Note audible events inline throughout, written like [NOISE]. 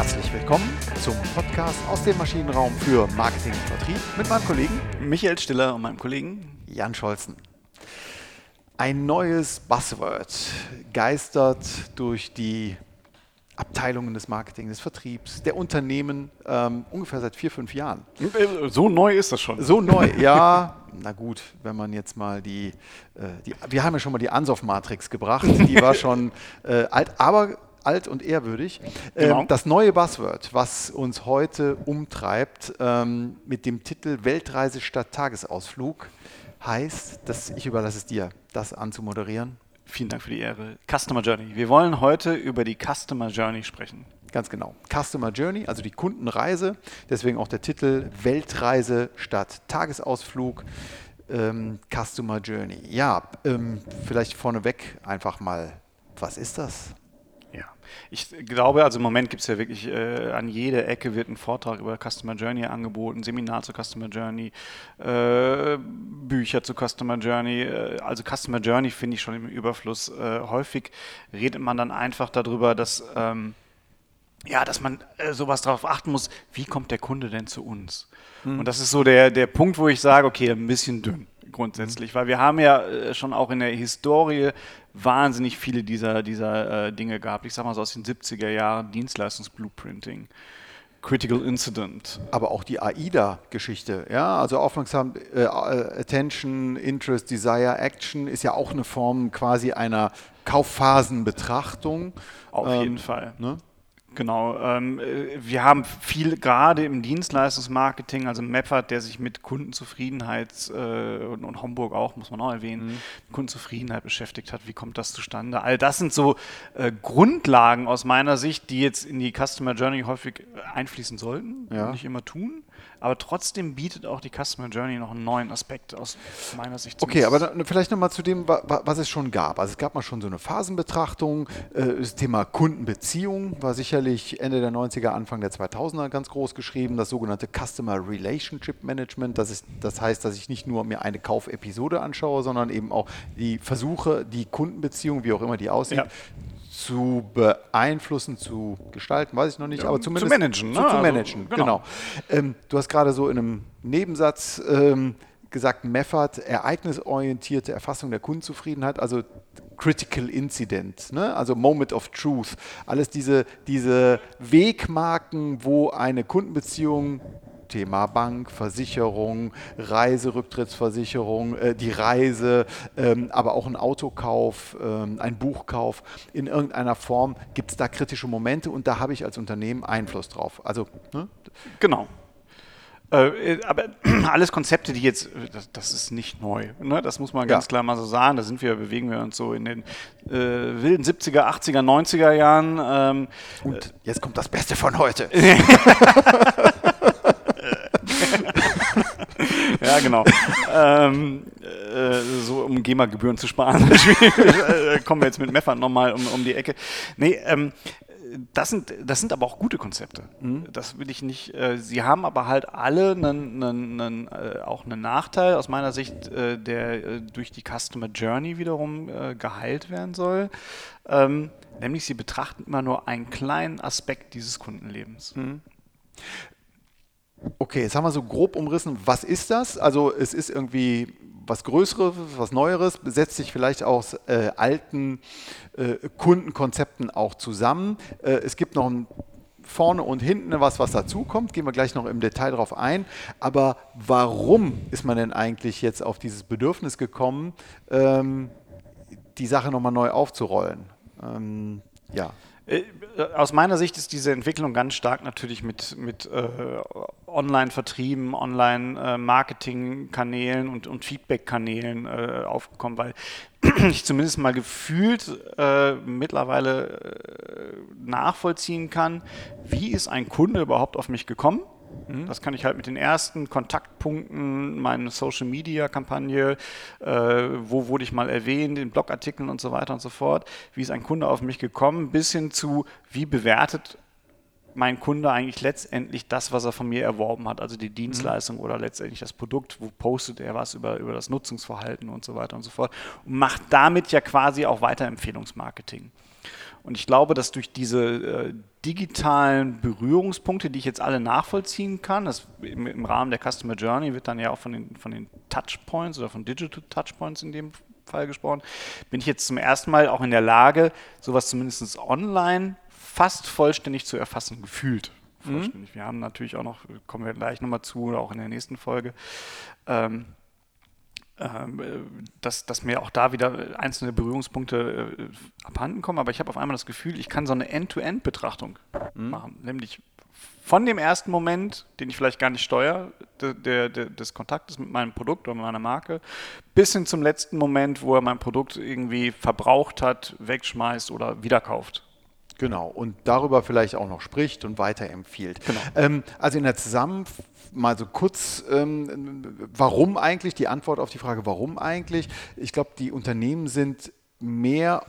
Herzlich willkommen zum Podcast aus dem Maschinenraum für Marketing und Vertrieb mit meinem Kollegen Michael Stiller und meinem Kollegen Jan Scholzen. Ein neues Buzzword geistert durch die Abteilungen des Marketing, des Vertriebs, der Unternehmen ähm, ungefähr seit vier, fünf Jahren. So neu ist das schon. So neu, ja. Na gut, wenn man jetzt mal die, äh, die wir haben ja schon mal die Ansoff-Matrix gebracht, die war [LAUGHS] schon äh, alt, aber alt und ehrwürdig. Ähm, genau. das neue Buzzword, was uns heute umtreibt, ähm, mit dem Titel Weltreise statt Tagesausflug, heißt, dass ich überlasse es dir, das anzumoderieren. Vielen Dank für die Ehre. Customer Journey. Wir wollen heute über die Customer Journey sprechen. Ganz genau. Customer Journey, also die Kundenreise. Deswegen auch der Titel Weltreise statt Tagesausflug. Ähm, Customer Journey. Ja, ähm, vielleicht vorneweg einfach mal, was ist das? Ich glaube, also im Moment gibt es ja wirklich äh, an jeder Ecke wird ein Vortrag über Customer Journey angeboten, Seminar zu Customer Journey, äh, Bücher zu Customer Journey. Äh, also Customer Journey finde ich schon im Überfluss. Äh, häufig redet man dann einfach darüber, dass ähm, ja, dass man äh, sowas darauf achten muss, wie kommt der Kunde denn zu uns? Hm. Und das ist so der, der Punkt, wo ich sage, okay, ein bisschen dünn grundsätzlich, weil wir haben ja äh, schon auch in der Historie wahnsinnig viele dieser, dieser äh, Dinge gehabt. Ich sag mal so aus den 70er Jahren, Dienstleistungsblueprinting. Critical Incident. Aber auch die AIDA-Geschichte, ja, also aufmerksam, äh, Attention, Interest, Desire, Action ist ja auch eine Form quasi einer Kaufphasenbetrachtung. Auf ähm, jeden Fall. Ne? Genau. Ähm, äh, wir haben viel gerade im Dienstleistungsmarketing, also Meffert, der sich mit Kundenzufriedenheit äh, und, und, Homburg auch, muss man auch erwähnen, mhm. Kundenzufriedenheit beschäftigt hat. Wie kommt das zustande? All das sind so äh, Grundlagen aus meiner Sicht, die jetzt in die Customer Journey häufig einfließen sollten, ja. nicht immer tun. Aber trotzdem bietet auch die Customer Journey noch einen neuen Aspekt aus meiner Sicht. Okay, aber dann, vielleicht nochmal zu dem, was es schon gab. Also es gab mal schon so eine Phasenbetrachtung. Äh, das Thema Kundenbeziehung war sicherlich Ende der 90er, Anfang der 2000er ganz groß geschrieben. Das sogenannte Customer Relationship Management. Das, ist, das heißt, dass ich nicht nur mir eine Kaufepisode anschaue, sondern eben auch die Versuche, die Kundenbeziehung, wie auch immer die aussieht, ja zu beeinflussen, zu gestalten, weiß ich noch nicht, ja, aber zumindest zu managen. Ne? Zu, zu, managen, also, genau. genau. Ähm, du hast gerade so in einem Nebensatz ähm, gesagt, Meffert, ereignisorientierte Erfassung der Kundenzufriedenheit, also Critical Incident, ne? also Moment of Truth, alles diese, diese Wegmarken, wo eine Kundenbeziehung Thema Bank, Versicherung, Reiserücktrittsversicherung, äh, die Reise, ähm, aber auch ein Autokauf, ähm, ein Buchkauf. In irgendeiner Form gibt es da kritische Momente und da habe ich als Unternehmen Einfluss drauf. Also, ne? Genau. Äh, aber [CLEARS THROAT] alles Konzepte, die jetzt, das, das ist nicht neu. Ne? Das muss man ganz ja. klar mal so sagen. Da sind wir, bewegen wir uns so in den äh, wilden 70er, 80er, 90er Jahren. Ähm, Und jetzt kommt das Beste von heute. [LAUGHS] [LAUGHS] ja, genau. [LAUGHS] ähm, äh, so um GEMA-Gebühren zu sparen, [LAUGHS] äh, kommen wir jetzt mit Meffern nochmal um, um die Ecke. Nee, ähm, das sind, das sind aber auch gute Konzepte. Mhm. Das will ich nicht. Äh, sie haben aber halt alle einen, einen, einen, äh, auch einen Nachteil aus meiner Sicht, äh, der äh, durch die Customer Journey wiederum äh, geheilt werden soll. Ähm, nämlich sie betrachten immer nur einen kleinen Aspekt dieses Kundenlebens. Mhm. Okay, jetzt haben wir so grob umrissen, was ist das? Also es ist irgendwie was Größeres, was Neueres, setzt sich vielleicht aus äh, alten äh, Kundenkonzepten auch zusammen. Äh, es gibt noch ein vorne und hinten was, was dazukommt. Gehen wir gleich noch im Detail drauf ein. Aber warum ist man denn eigentlich jetzt auf dieses Bedürfnis gekommen, ähm, die Sache nochmal neu aufzurollen? Ähm, ja. Äh, aus meiner Sicht ist diese Entwicklung ganz stark natürlich mit, mit äh, Online-Vertrieben, Online-Marketing-Kanälen und, und Feedback-Kanälen äh, aufgekommen, weil [CLEARS THROAT] ich zumindest mal gefühlt äh, mittlerweile äh, nachvollziehen kann, wie ist ein Kunde überhaupt auf mich gekommen Mhm. Das kann ich halt mit den ersten Kontaktpunkten, meine Social Media Kampagne, äh, wo wurde ich mal erwähnt, in Blogartikeln und so weiter und so fort, wie ist ein Kunde auf mich gekommen, bis hin zu, wie bewertet mein Kunde eigentlich letztendlich das, was er von mir erworben hat, also die Dienstleistung mhm. oder letztendlich das Produkt, wo postet er was über, über das Nutzungsverhalten und so weiter und so fort und macht damit ja quasi auch Weiterempfehlungsmarketing. Und ich glaube, dass durch diese äh, digitalen Berührungspunkte, die ich jetzt alle nachvollziehen kann, das im, im, Rahmen der Customer Journey wird dann ja auch von den, von den Touchpoints oder von Digital Touchpoints in dem Fall gesprochen, bin ich jetzt zum ersten Mal auch in der Lage, sowas zumindest online fast vollständig zu erfassen, gefühlt. Mhm. Vollständig. Wir haben natürlich auch noch, kommen wir gleich nochmal zu, auch in der nächsten Folge, ähm, dass, dass mir auch da wieder einzelne Berührungspunkte äh, abhanden kommen, aber ich habe auf einmal das Gefühl, ich kann so eine End-to-End-Betrachtung mhm. machen, nämlich von dem ersten Moment, den ich vielleicht gar nicht steuere, de, de, de, des Kontaktes mit meinem Produkt oder meiner Marke, bis hin zum letzten Moment, wo er mein Produkt irgendwie verbraucht hat, wegschmeißt oder wiederkauft. Genau, und darüber vielleicht auch noch spricht und weiterempfiehlt. Genau. Ähm, also in der Zusammenfassung mal so kurz, ähm, warum eigentlich, die Antwort auf die Frage, warum eigentlich. Ich glaube, die Unternehmen sind mehr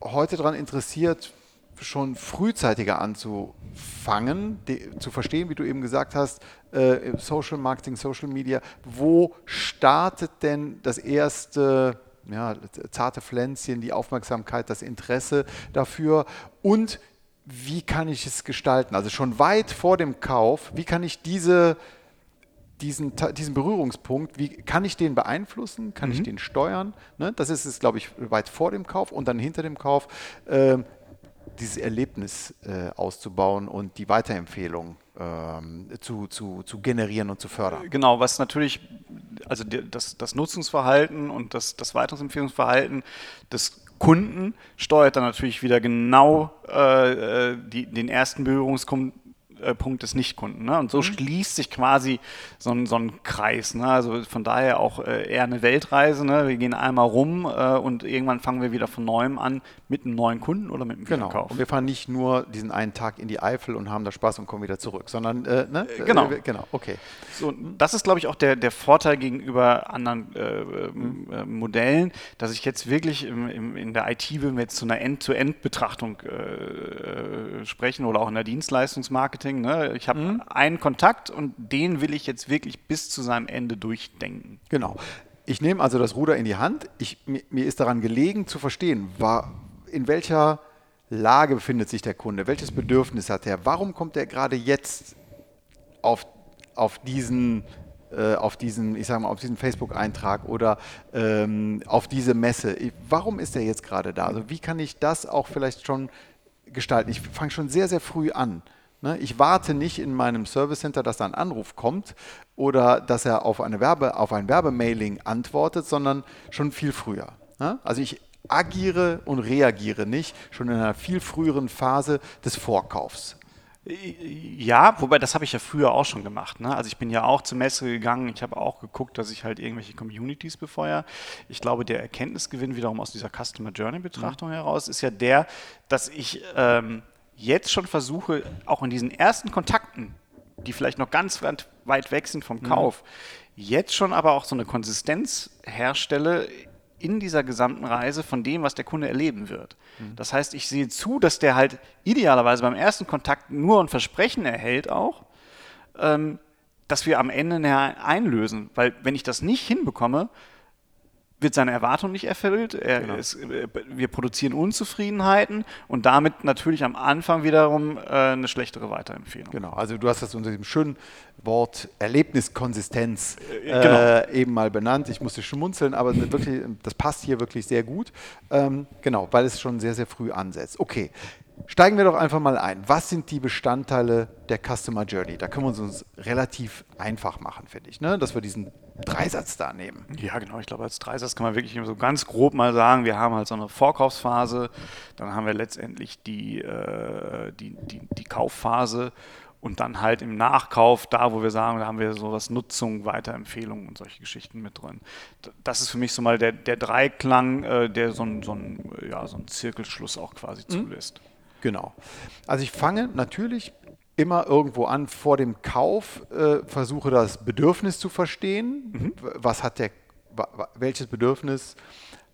heute daran interessiert, schon frühzeitiger anzufangen, die, zu verstehen, wie du eben gesagt hast, äh, Social Marketing, Social Media, wo startet denn das erste ja, zarte Pflänzchen, die Aufmerksamkeit, das Interesse dafür und wie kann ich es gestalten? Also schon weit vor dem Kauf, wie kann ich diese, diesen, diesen Berührungspunkt, wie kann ich den beeinflussen? Kann mhm. ich den steuern? Ne? Das ist es, glaube ich, weit vor dem Kauf und dann hinter dem Kauf. Äh, dieses Erlebnis äh, auszubauen und die Weiterempfehlung ähm, zu, zu, zu generieren und zu fördern. Genau, was natürlich, also das, das Nutzungsverhalten und das, das Weiterempfehlungsverhalten des Kunden steuert dann natürlich wieder genau äh, äh die, den ersten Berührungspunkt äh, Punkt des Nichtkunden. Ne? Und so mhm. schließt sich quasi so ein, so ein Kreis. Ne? Also von daher auch äh, eher eine Weltreise. Ne? Wir gehen einmal rum äh, und irgendwann fangen wir wieder von neuem an mit einem neuen Kunden oder mit einem genau. Wiederkauf. Und wir fahren nicht nur diesen einen Tag in die Eifel und haben da Spaß und kommen wieder zurück, sondern äh, ne? Äh, genau. genau, okay. So, das ist, glaube ich, auch der, der Vorteil gegenüber anderen mhm. Modellen, dass ich jetzt wirklich im, im, in der IT, wenn wir jetzt zu einer End-to-End-Betrachtung sprechen oder auch in der Dienstleistungsmarketing, Marketing. Ne? Ich habe mhm. einen Kontakt und den will ich jetzt wirklich bis zu seinem Ende durchdenken. Genau. Ich nehme also das Ruder in die Hand. Ich, mir, mir ist daran gelegen zu verstehen, war, in welcher Lage befindet sich der Kunde, welches Bedürfnis hat er, warum kommt er gerade jetzt auf, auf diesen äh, auf diesen, ich sage mal, auf diesen Facebook-Eintrag oder ähm, auf diese Messe. Warum ist er jetzt gerade da? Also wie kann ich das auch vielleicht schon gestalten? Ich fange schon sehr, sehr früh an. Ne? Ich warte nicht in meinem Service Center, dass da ein Anruf kommt oder dass er auf, eine Werbe, auf ein Werbemailing antwortet, sondern schon viel früher. Ne? Also ich agiere und reagiere nicht schon in einer viel früheren Phase des Vorkaufs. Ja, wobei das habe ich ja früher auch schon gemacht. Ne? Also ich bin ja auch zur Messe gegangen, ich habe auch geguckt, dass ich halt irgendwelche Communities befeuere. Ich glaube, der Erkenntnisgewinn wiederum aus dieser Customer Journey Betrachtung mhm. heraus ist ja der, dass ich ähm, jetzt schon versuche, auch in diesen ersten Kontakten, die vielleicht noch ganz weit weg sind vom mhm. Kauf, mhm. jetzt schon aber auch so eine Konsistenz herstelle in dieser gesamten Reise von dem, was der Kunde erleben wird. Mhm. Das heißt, ich sehe zu, dass der halt idealerweise beim ersten Kontakt nur ein Versprechen erhält auch, ähm, dass wir am Ende einlösen. Weil wenn ich das nicht hinbekomme, wird seine Erwartung nicht erfüllt. Genau. Ist, äh, wir produzieren Unzufriedenheiten und damit natürlich am Anfang wiederum äh, eine schlechtere Weiterempfehlung. Genau, also du hast das unter dem schönen Wort Erlebniskonsistenz äh, genau. äh, eben mal benannt. Ich musste schmunzeln, aber wirklich, das passt hier wirklich sehr gut. Ähm, genau, weil es schon sehr, sehr früh ansetzt. Okay, Steigen wir doch einfach mal ein. Was sind die Bestandteile der Customer Journey? Da können wir uns relativ einfach machen, finde ich, ne? dass wir diesen Dreisatz da nehmen. Ja, genau. Ich glaube, als Dreisatz kann man wirklich so ganz grob mal sagen, wir haben halt so eine Vorkaufsphase, dann haben wir letztendlich die, äh, die, die, die Kaufphase und dann halt im Nachkauf, da wo wir sagen, da haben wir sowas Nutzung, Weiterempfehlungen und solche Geschichten mit drin. Das ist für mich so mal der, der Dreiklang, äh, der so einen so ja, so Zirkelschluss auch quasi mhm. Genau. Also ich fange natürlich immer irgendwo an vor dem Kauf, äh, versuche das Bedürfnis zu verstehen. Mhm. Was hat der, welches Bedürfnis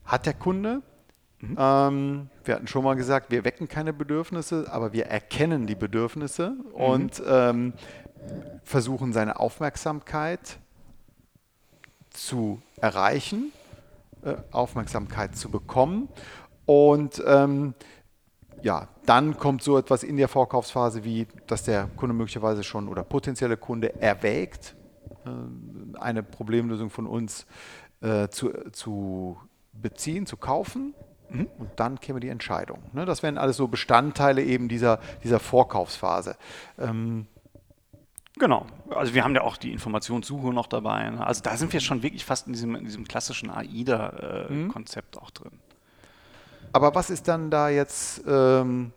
hat der Kunde? Mhm. Ähm, wir hatten schon mal gesagt, wir wecken keine Bedürfnisse, aber wir erkennen die Bedürfnisse mhm. und ähm, versuchen seine Aufmerksamkeit zu erreichen, äh, Aufmerksamkeit zu bekommen. Und ähm, ja, dann kommt so etwas in der Vorkaufsphase wie, dass der Kunde möglicherweise schon oder potenzielle Kunde erwägt, äh, eine Problemlösung von uns äh, zu, zu beziehen, zu kaufen. Mhm. Und dann käme die Entscheidung. Ne? Das wären alles so Bestandteile eben dieser, dieser Vorkaufsphase. Ähm, Genau. Also wir haben ja auch die Informationssuche noch dabei. Ne? Also da sind wir schon wirklich fast in diesem, in diesem klassischen AIDA-Konzept äh, mhm. auch drin. Aber was ist dann da jetzt ähm,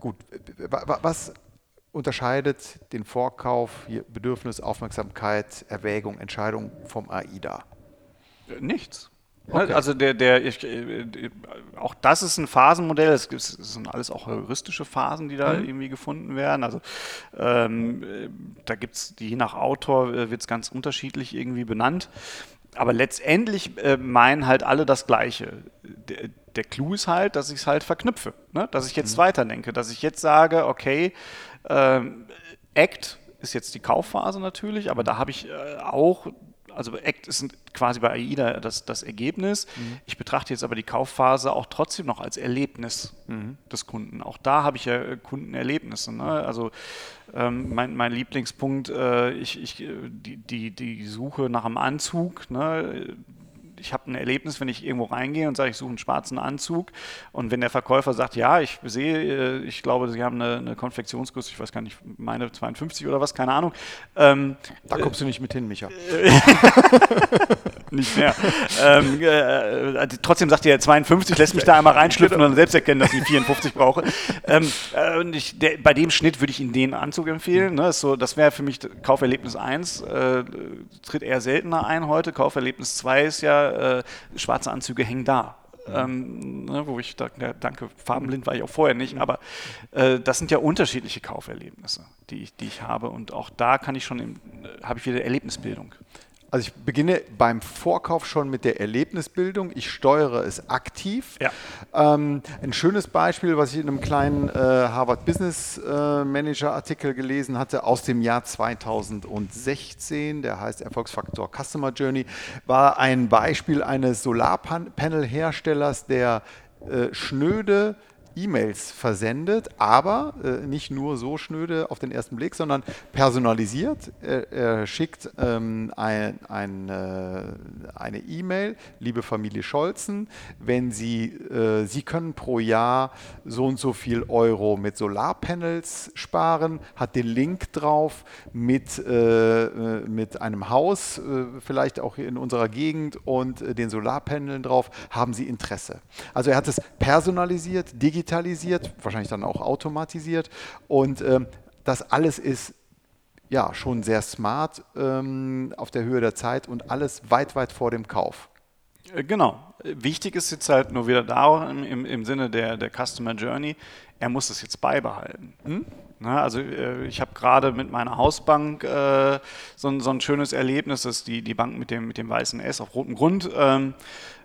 gut? Was unterscheidet den Vorkauf, Bedürfnis, Aufmerksamkeit, Erwägung, Entscheidung vom AIDA? Nichts. Okay. Also der, der, ich, äh, auch das ist ein Phasenmodell. Es, sind alles auch heuristische Phasen, die da mhm. irgendwie gefunden werden. Also ähm, da gibt es, je nach Autor äh, wird es ganz unterschiedlich irgendwie benannt. Aber letztendlich äh, meinen halt alle das Gleiche. Der, der Clou ist halt, dass ich es halt verknüpfe, ne? dass ich jetzt mhm. weiterdenke, dass ich jetzt sage, okay, ähm, Act ist jetzt die Kaufphase natürlich, aber da habe ich äh, auch also Act ist quasi bei AIDA das, das Ergebnis. Mhm. Ich betrachte jetzt aber die Kaufphase auch trotzdem noch als Erlebnis mhm. des Kunden. Auch da habe ich ja äh, Kundenerlebnisse. Ne? Also ähm, mein, mein, Lieblingspunkt, äh, ich, ich, äh, die, die, die Suche nach einem Anzug, ne? Ich habe ein Erlebnis, wenn ich irgendwo reingehe und sage, ich suche einen schwarzen Anzug. Und wenn der Verkäufer sagt, ja, ich sehe, äh, ich glaube, Sie haben eine, eine Konfektionsgröße, ich weiß gar nicht, meine 52 oder was, keine Ahnung. Ähm, da kommst äh, du nicht mit hin, Micha. [LAUGHS] [LAUGHS] nicht mehr. ähm, äh, äh trotzdem sagt er 52, lässt mich da einmal [LAUGHS] reinschlüpfen und dann selbst erkennen, dass ich 54 brauche. Ähm, äh, ich, der, bei dem Schnitt würde ich Ihnen den Anzug empfehlen. Ne? So, das wäre für mich Kauferlebnis 1. Äh, tritt eher seltener ein heute. Kauferlebnis 2 ist ja, äh, schwarze Anzüge hängen da. Ähm, ne, wo ich da, ja, danke, farbenblind war ich auch vorher nicht, aber äh, das sind ja unterschiedliche Kauferlebnisse, die ich, die ich habe und auch da kann ich schon, äh, habe ich wieder Erlebnisbildung. Also ich beginne beim Vorkauf schon mit der Erlebnisbildung. Ich steuere es aktiv. Ja. Ähm, ein schönes Beispiel, was ich in einem kleinen äh, Harvard Business äh, Manager Artikel gelesen hatte aus dem Jahr 2016, der heißt Erfolgsfaktor Customer Journey, war ein Beispiel eines Solarpanel-Herstellers, der äh, schnöde E-Mails versendet, aber äh, nicht nur so schnöde auf den ersten Blick, sondern personalisiert. Er, er schickt ähm, ein, ein, äh, eine E-Mail, liebe Familie Scholzen, wenn Sie, äh, Sie können pro Jahr so und so viel Euro mit Solarpanels sparen, hat den Link drauf mit, äh, äh, mit einem Haus, äh, vielleicht auch in unserer Gegend und den Solarpanelen drauf, haben Sie Interesse. Also er hat es personalisiert, digital digitalisiert, wahrscheinlich dann auch automatisiert. Und ähm, das alles ist ja schon sehr smart ähm, auf der Höhe der Zeit und alles weit, weit vor dem Kauf. Äh, genau. Wichtig ist jetzt halt nur wieder da im, im Sinne der, der Customer Journey, er muss es jetzt beibehalten. Hm? Na, also äh, ich habe gerade mit meiner Hausbank äh, so, so, ein schönes Erlebnis, das ist die, die Bank mit dem, mit dem weißen S auf rotem Grund. Ähm, äh,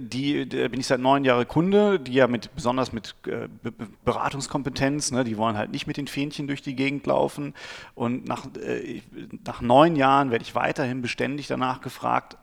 die, da bin ich seit neun Jahren Kunde, die ja mit, besonders mit äh, Beratungskompetenz, ne, die wollen halt nicht mit den Fähnchen durch die Gegend laufen. Und nach, äh, nach neun Jahren werde ich weiterhin beständig danach gefragt,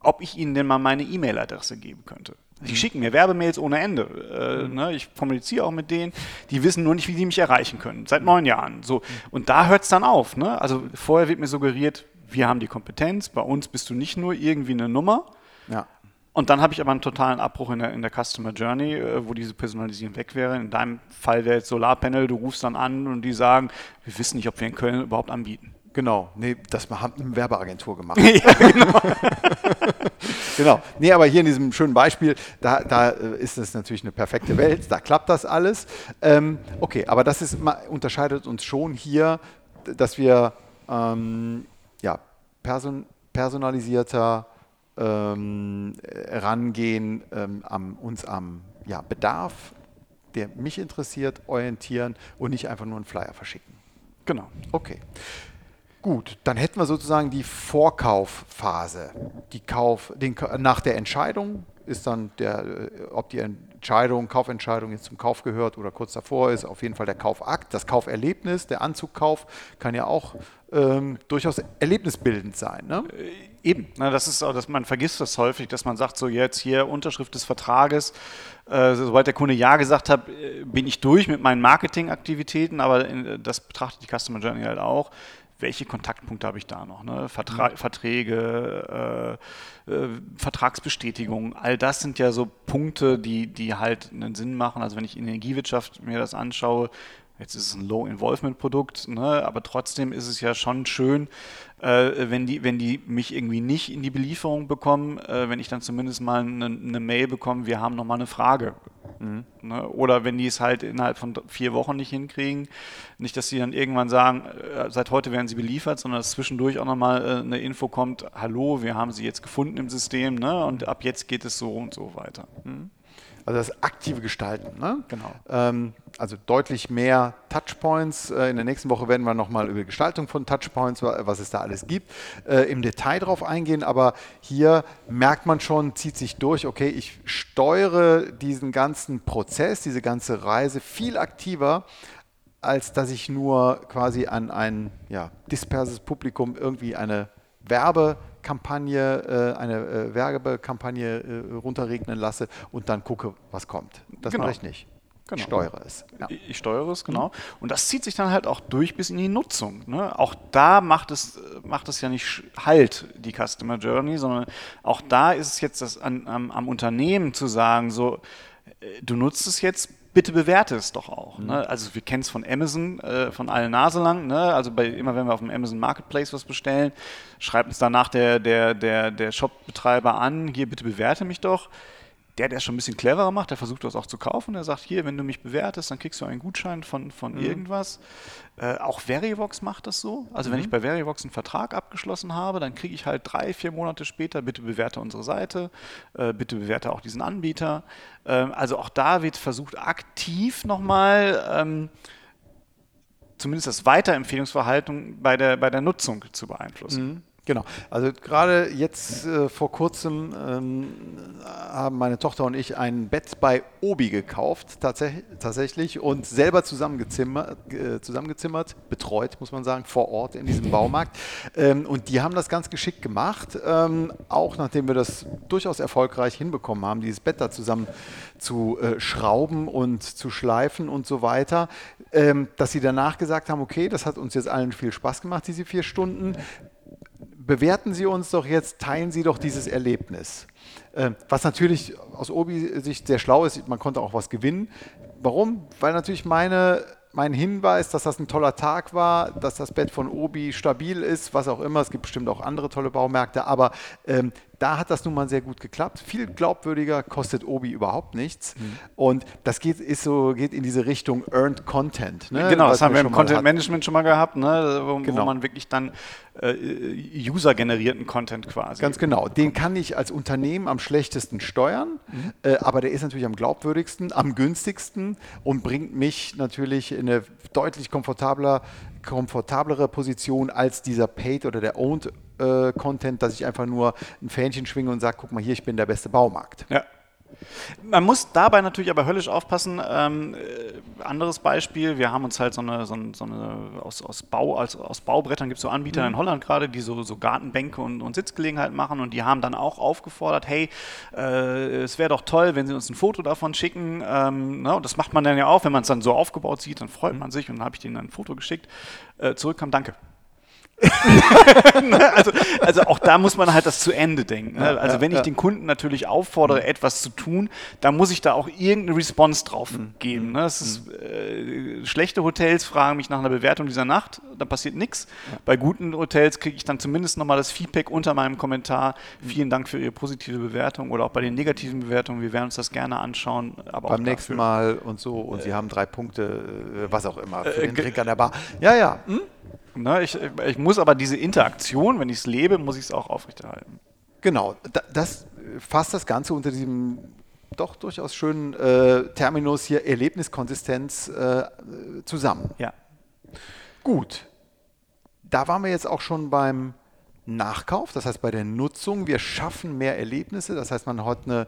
ob ich ihnen denn mal meine E-Mail-Adresse geben könnte. Die mhm. schicken mir Werbemails ohne Ende. Äh, mhm. ne, ich kommuniziere auch mit denen. Die wissen nur nicht, wie sie mich erreichen können. Seit neun Jahren. So. Und da hört es dann auf. Ne? Also vorher wird mir suggeriert, wir haben die Kompetenz. Bei uns bist du nicht nur irgendwie eine Nummer. Ja. Und dann habe ich aber einen totalen Abbruch in der, in der Customer Journey, äh, wo diese Personalisierung weg wäre. In deinem Fall wäre jetzt Solarpanel, du rufst dann an und die sagen, wir wissen nicht, ob wir in Köln überhaupt anbieten. Genau, nee, das haben eine Werbeagentur gemacht. [LAUGHS] ja, genau. [LAUGHS] genau. Nee, aber hier in diesem schönen Beispiel, da, da äh, ist es natürlich eine perfekte Welt, da klappt das alles. Ähm, okay, aber das ist, unterscheidet uns schon hier, dass wir ähm, ja, person, personalisierter ähm, rangehen, ähm, am, uns am ja, Bedarf, der mich interessiert, orientieren und nicht einfach nur einen Flyer verschicken. Genau. Okay. Gut, dann hätten wir sozusagen die Vorkaufphase. Die Kauf, den, nach der Entscheidung ist dann der, äh, ob die Entscheidung, Kaufentscheidung jetzt zum Kauf gehört oder kurz davor ist, auf jeden Fall der Kaufakt. Das Kauferlebnis, der Anzugkauf kann ja auch ähm, durchaus erlebnisbildend sein. Ne? Äh, eben, ne, das ist auch, dass man vergisst das häufig, dass man sagt, so jetzt hier Unterschrift des Vertrages, äh, sobald der Kunde Ja gesagt hat, äh, bin ich durch mit meinen Marketingaktivitäten, aber in, das betrachtet die Customer Journey halt auch welche Kontaktpunkte habe ich da noch? Ne? Vertra mhm. Verträge, äh, äh, Vertragsbestätigungen, all das sind ja so Punkte, die, die halt einen Sinn machen. Also wenn ich Energiewirtschaft mir das anschaue, Jetzt ist es ein Low-Involvement-Produkt, ne? aber trotzdem ist es ja schon schön, äh, wenn, die, wenn die mich irgendwie nicht in die Belieferung bekommen, äh, wenn ich dann zumindest mal eine, eine Mail bekomme, wir haben nochmal eine Frage. Mhm. Ne? Oder wenn die es halt innerhalb von vier Wochen nicht hinkriegen, nicht, dass sie dann irgendwann sagen, äh, seit heute werden sie beliefert, sondern dass zwischendurch auch nochmal äh, eine Info kommt, hallo, wir haben sie jetzt gefunden im System ne? und ab jetzt geht es so und so weiter. Mhm. Also das aktive Gestalten. Ne? Genau. Ähm, also deutlich mehr Touchpoints. Äh, in der nächsten Woche werden wir nochmal über die Gestaltung von Touchpoints, was es da alles gibt, äh, im Detail drauf eingehen. Aber hier merkt man schon, zieht sich durch, okay, ich steuere diesen ganzen Prozess, diese ganze Reise viel aktiver, als dass ich nur quasi an ein ja, disperses Publikum irgendwie eine Werbe Kampagne, äh, eine äh, Werbekampagne äh, runterregnen lasse und dann gucke, was kommt. Das genau. mache ich nicht. Genau. Ich steuere es. Ja. Ich steuere es, genau. Und das zieht sich dann halt auch durch bis in die Nutzung. Ne? Auch da macht es, macht es ja nicht Halt, die Customer Journey, sondern auch da ist es jetzt das an, am, am Unternehmen zu sagen, so, du nutzt es jetzt, bitte bewerte es doch auch. Mhm. Ne? Also wir kennen es von Amazon, äh, von allen Nase lang. Ne? Also bei, immer wenn wir auf dem Amazon Marketplace was bestellen, schreibt uns danach der, der, der, der Shop-Betreiber an, hier bitte bewerte mich doch der, der es schon ein bisschen cleverer macht, der versucht das auch zu kaufen. Der sagt, hier, wenn du mich bewertest, dann kriegst du einen Gutschein von, von mhm. irgendwas. Äh, auch Verivox macht das so. Also mhm. wenn ich bei Verivox einen Vertrag abgeschlossen habe, dann kriege ich halt drei, vier Monate später, bitte bewerte unsere Seite, äh, bitte bewerte auch diesen Anbieter. Ähm, also auch da wird versucht, aktiv nochmal ähm, zumindest das Weiterempfehlungsverhalten bei der, bei der Nutzung zu beeinflussen. Mhm. Genau. Also gerade jetzt äh, vor kurzem ähm, haben meine Tochter und ich ein Bett bei Obi gekauft, tatsächlich, tatsächlich und selber zusammengezimmert, äh, zusammengezimmert, betreut, muss man sagen, vor Ort in diesem Baumarkt. Ähm, und die haben das ganz geschickt gemacht, ähm, auch nachdem wir das durchaus erfolgreich hinbekommen haben, dieses Bett da zusammen zu äh, schrauben und zu schleifen und so weiter, ähm, dass sie danach gesagt haben, okay, das hat uns jetzt allen viel Spaß gemacht, diese vier Stunden bewerten Sie uns doch jetzt, teilen Sie doch dieses Erlebnis. Äh, was natürlich aus Obi-Sicht sehr schlau ist, man konnte auch was gewinnen. Warum? Weil natürlich meine, mein Hinweis, dass das ein toller Tag war, dass das Bett von Obi stabil ist, was auch immer, es gibt bestimmt auch andere tolle Baumärkte, aber ähm, da hat das nun mal sehr gut geklappt. Viel glaubwürdiger kostet Obi überhaupt nichts. Mhm. Und das geht, ist so, geht in diese Richtung Earned Content. Ne? Genau, das haben wir im Content Management schon mal gehabt, ne? wo, genau. wo man wirklich dann äh, user-generierten Content quasi. Ganz genau. Den kann ich als Unternehmen am schlechtesten steuern, mhm. äh, aber der ist natürlich am glaubwürdigsten, am günstigsten und bringt mich natürlich in eine deutlich komfortabler, komfortablere Position als dieser Paid oder der Owned äh, Content, dass ich einfach nur ein Fähnchen schwinge und sage, guck mal hier, ich bin der beste Baumarkt. Ja. Man muss dabei natürlich aber höllisch aufpassen. Ähm, äh, anderes Beispiel, wir haben uns halt so eine, so eine, so eine aus, aus, Bau, also aus Baubrettern gibt es so Anbieter mhm. in Holland gerade, die so, so Gartenbänke und, und Sitzgelegenheiten machen und die haben dann auch aufgefordert, hey, äh, es wäre doch toll, wenn sie uns ein Foto davon schicken. Ähm, ne? Und das macht man dann ja auch, wenn man es dann so aufgebaut sieht, dann freut mhm. man sich und dann habe ich denen dann ein Foto geschickt. Äh, zurückkam, danke. [LAUGHS] Ne, also, also auch da muss man halt das zu Ende denken. Ne? Also wenn ich den Kunden natürlich auffordere, mhm. etwas zu tun, dann muss ich da auch irgendeine Response drauf mhm. geben. Ne? Das ist, äh, schlechte Hotels fragen mich nach einer Bewertung dieser Nacht, da passiert nichts. Bei guten Hotels kriege ich dann zumindest nochmal das Feedback unter meinem Kommentar. Mhm. Vielen Dank für Ihre positive Bewertung oder auch bei den negativen Bewertungen. Wir werden uns das gerne anschauen. Aber Beim nächsten Mal und so und äh, Sie haben drei Punkte, äh, was auch immer, für äh, den Drink an der Bar. Ja, ja. Hm? Ne, ich, ich muss aber diese Interaktion, wenn ich es lebe, muss ich es auch aufrechterhalten. Genau, das fasst das Ganze unter diesem doch durchaus schönen äh, Terminus hier Erlebniskonsistenz äh, zusammen. Ja. Gut. Da waren wir jetzt auch schon beim Nachkauf, das heißt bei der Nutzung. Wir schaffen mehr Erlebnisse, das heißt man hat eine,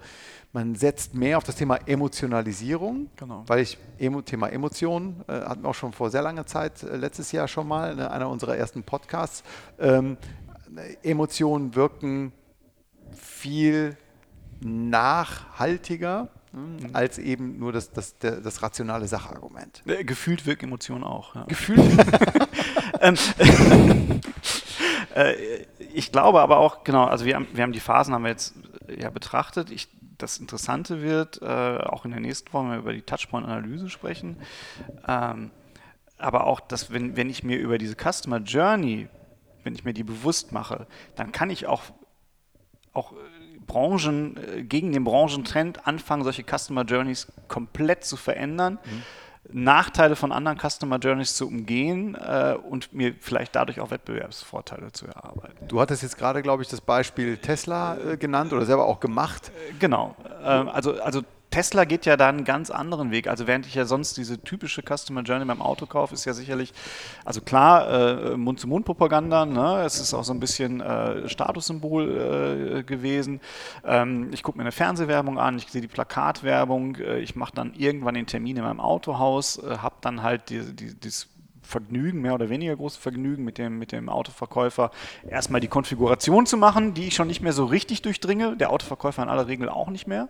man setzt mehr auf das Thema Emotionalisierung, Genau. weil ich Thema Emotionen äh, hatten wir auch schon vor sehr langer Zeit, äh, letztes Jahr schon mal, ne, einer unserer ersten Podcasts. Ähm, Emotionen wirken viel nachhaltiger hm, als eben nur das, das, der, das rationale Sachargument. Äh, Gefühlt wirkt Emotion auch. Ja. Gefühlt [LAUGHS] Ähm, [LAUGHS] äh, ich glaube aber auch, genau, also wir haben, wir haben die Phasen haben wir jetzt äh, ja betrachtet. Ich, das Interessante wird, äh, auch in der nächsten Woche, über die Touchpoint-Analyse sprechen, ähm, aber auch, dass wenn, wenn ich mir über diese Customer Journey, wenn ich mir die bewusst mache, dann kann ich auch, auch äh, Branchen, äh, gegen den Branchentrend anfangen, solche Customer Journeys komplett zu verändern. Nachteile von anderen Customer Journeys zu umgehen äh, und mir vielleicht dadurch auch Wettbewerbsvorteile zu erarbeiten. Du hattest jetzt gerade, glaube ich, das Beispiel Tesla äh, genannt oder selber auch gemacht. Genau. Ähm, also, also Tesla geht ja da einen ganz anderen Weg. Also während ich ja sonst diese typische Customer Journey beim Autokauf ist ja sicherlich, also klar, äh, Mund-zu-Mund-Propaganda, ne? es ist auch so ein bisschen äh, Statussymbol äh, gewesen. Ähm, ich gucke mir eine Fernsehwerbung an, ich sehe die Plakatwerbung, äh, ich mache dann irgendwann den Termin in meinem Autohaus, äh, habe dann halt die, die, dieses Vergnügen, mehr oder weniger großes Vergnügen mit dem, mit dem Autoverkäufer, erstmal die Konfiguration zu machen, die ich schon nicht mehr so richtig durchdringe. Der Autoverkäufer in aller Regel auch nicht mehr.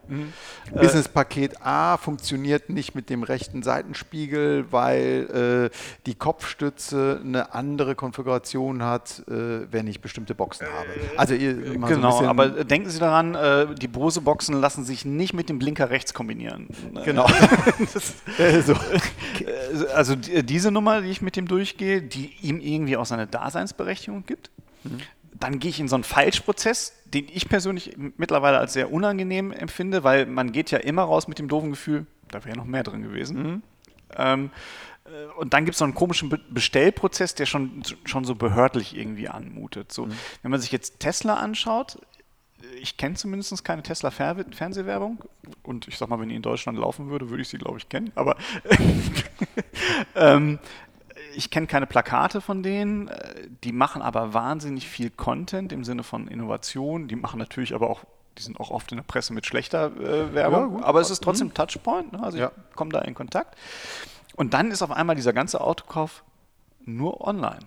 Äh, Business-Paket A funktioniert nicht mit dem rechten Seitenspiegel, weil äh, die Kopfstütze eine andere Konfiguration hat, äh, wenn ich bestimmte Boxen habe. Also ihr, mal so ein Genau, bisschen- aber äh, denken Sie daran, äh, die Bose-Boxen lassen sich nicht mit dem Blinker rechts kombinieren. genau. Äh, [LAUGHS] [LAUGHS] so. [LAUGHS] Also die, diese Nummer, die ich mit dem durchgehe, die ihm irgendwie auch seine Daseinsberechtigung gibt. Dann gehe ich in so einen Falschprozess, den ich persönlich mittlerweile als sehr unangenehm empfinde, weil man geht ja immer raus mit dem doofen Gefühl, da wäre noch mehr drin gewesen. Ähm, äh, und dann gibt es so einen komischen Be Bestellprozess, der schon, schon so behördlich irgendwie anmutet. So, Wenn man sich jetzt Tesla anschaut, ich kenne zumindest keine Tesla-Fernsehwerbung. Und ich sag mal, wenn die in Deutschland laufen würde, würde ich sie, glaube ich, kennen. Aber [LAUGHS] ähm, ich kenne keine Plakate von denen. Die machen aber wahnsinnig viel Content im Sinne von Innovation. Die machen natürlich aber auch, die sind auch oft in der Presse mit schlechter äh, Werbung. Ja, aber es ist trotzdem Touchpoint. Ne? Also Ja. ich komme da in Kontakt. Und dann ist auf einmal dieser ganze Autokauf nur online.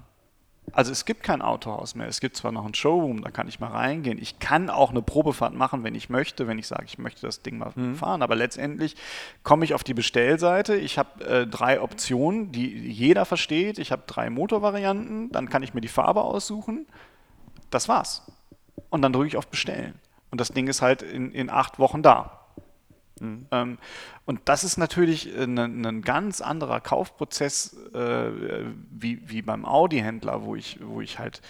Also es gibt kein Autohaus mehr. Es gibt zwar noch ein Showroom, da kann ich mal reingehen. Ich kann auch eine Probefahrt machen, wenn ich möchte, wenn ich sage, ich möchte das Ding mal fahren. Aber letztendlich komme ich auf die Bestellseite. Ich habe äh, drei Optionen, die jeder versteht. Ich habe drei Motorvarianten. Dann kann ich mir die Farbe aussuchen. Das war's. Und dann drücke ich auf Bestellen. Und das Ding ist halt in, in acht Wochen da. Ähm, und das ist natürlich ein, ein ganz anderer Kaufprozess äh, wie, wie beim Audi-Händler, wo ich, wo ich halt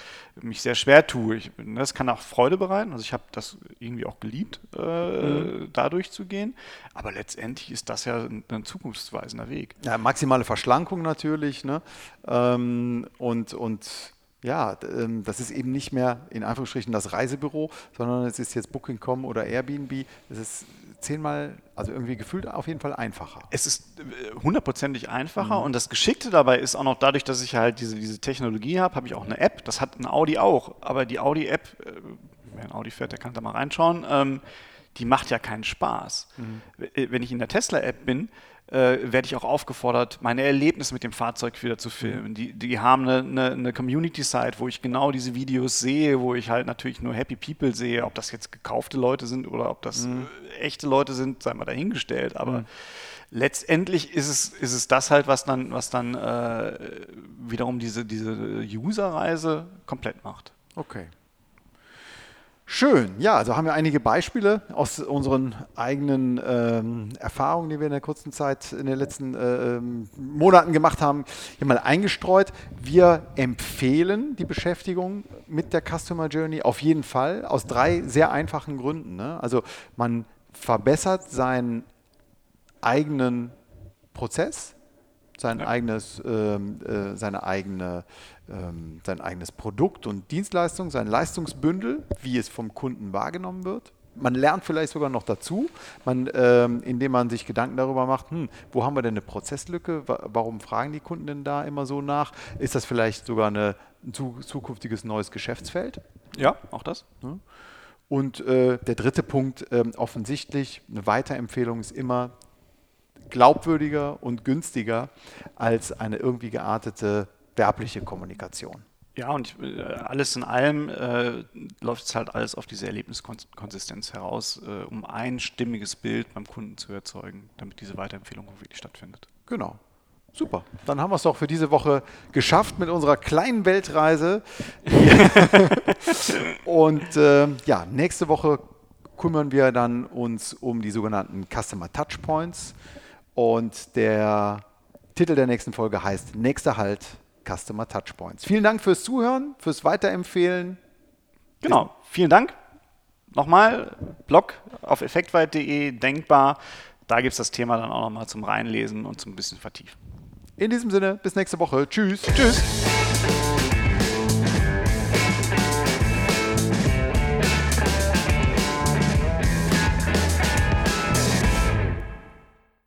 mich sehr schwer tue. Ich, das kann auch Freude bereiten. Also ich habe das irgendwie auch geliebt, äh, da durchzugehen. Aber letztendlich ist das ja ein, ein zukunftsweisender Weg. Ja, maximale Verschlankung natürlich. Ne? Ähm, und, und ja, ähm, das ist eben nicht mehr in Anführungsstrichen das Reisebüro, sondern es ist jetzt Booking.com oder Airbnb. Es ist zehnmal, also irgendwie gefühlt auf jeden Fall einfacher. Es ist äh, hundertprozentig einfacher und das Geschickte dabei ist auch noch dadurch, dass ich halt diese, diese Technologie habe, habe ich auch eine App. Das hat ein Audi auch, aber die Audi-App, äh, wer ein Audi fährt, der kann da mal reinschauen, ähm, die macht ja keinen Spaß. W- Wenn ich in der Tesla-App bin, äh, werde ich auch aufgefordert, meine Erlebnisse mit dem Fahrzeug wieder zu filmen. Die, die haben eine, eine, eine Community-Site, wo ich genau diese Videos sehe, wo ich halt natürlich nur Happy People sehe, ob das jetzt gekaufte Leute sind oder ob das äh, echte Leute sind, sei mal dahingestellt. Aber letztendlich ist es, ist es das halt, was dann, was dann äh, wiederum diese, diese User-Reise komplett macht. Okay. Schön. Ja, also haben wir einige Beispiele aus unseren eigenen ähm, Erfahrungen, die wir in der kurzen Zeit, in den letzten äh, ähm, Monaten gemacht haben, hier mal eingestreut. Wir empfehlen die Beschäftigung mit der Customer Journey auf jeden Fall aus drei sehr einfachen Gründen. Ne? Also man verbessert seinen eigenen Prozess, sein eigenes, ähm, äh, seine eigene, ähm, sein eigenes Produkt und Dienstleistung, sein Leistungsbündel, wie es vom Kunden wahrgenommen wird. man lernt vielleicht sogar noch dazu, man, ähm, indem man sich Gedanken darüber macht, hm, wo haben wir denn eine Prozesslücke? Warum fragen die Kunden denn da immer so nach? Ist das vielleicht sogar eine, ein zukünftiges neues Geschäftsfeld? Ja, auch das. Ja. Und äh, der dritte Punkt, äh, offensichtlich, eine Weiterempfehlung ist immer glaubwürdiger und günstiger als eine irgendwie geartete werbliche Kommunikation. Ja, und äh, alles in allem äh, läuft es halt alles auf diese Erlebniskonsistenz heraus, äh, um ein stimmiges Bild beim Kunden zu erzeugen, damit diese Weiterempfehlung auch wirklich stattfindet. Genau. Super. Dann haben wir es doch für diese Woche geschafft mit unserer kleinen Weltreise. [LAUGHS] und äh, ja, nächste Woche kümmern wir dann uns um die sogenannten Customer Touchpoints. Und der Titel der nächsten Folge heißt Nächster Halt Customer Touchpoints. Vielen Dank fürs Zuhören, fürs Weiterempfehlen. Genau, vielen Dank. Nochmal, Blog auf effektweit.de, denkbar. Da gibt es das Thema dann auch nochmal zum Reinlesen und zum bisschen vertiefen. In diesem Sinne, bis nächste Woche. Tschüss. Tschüss.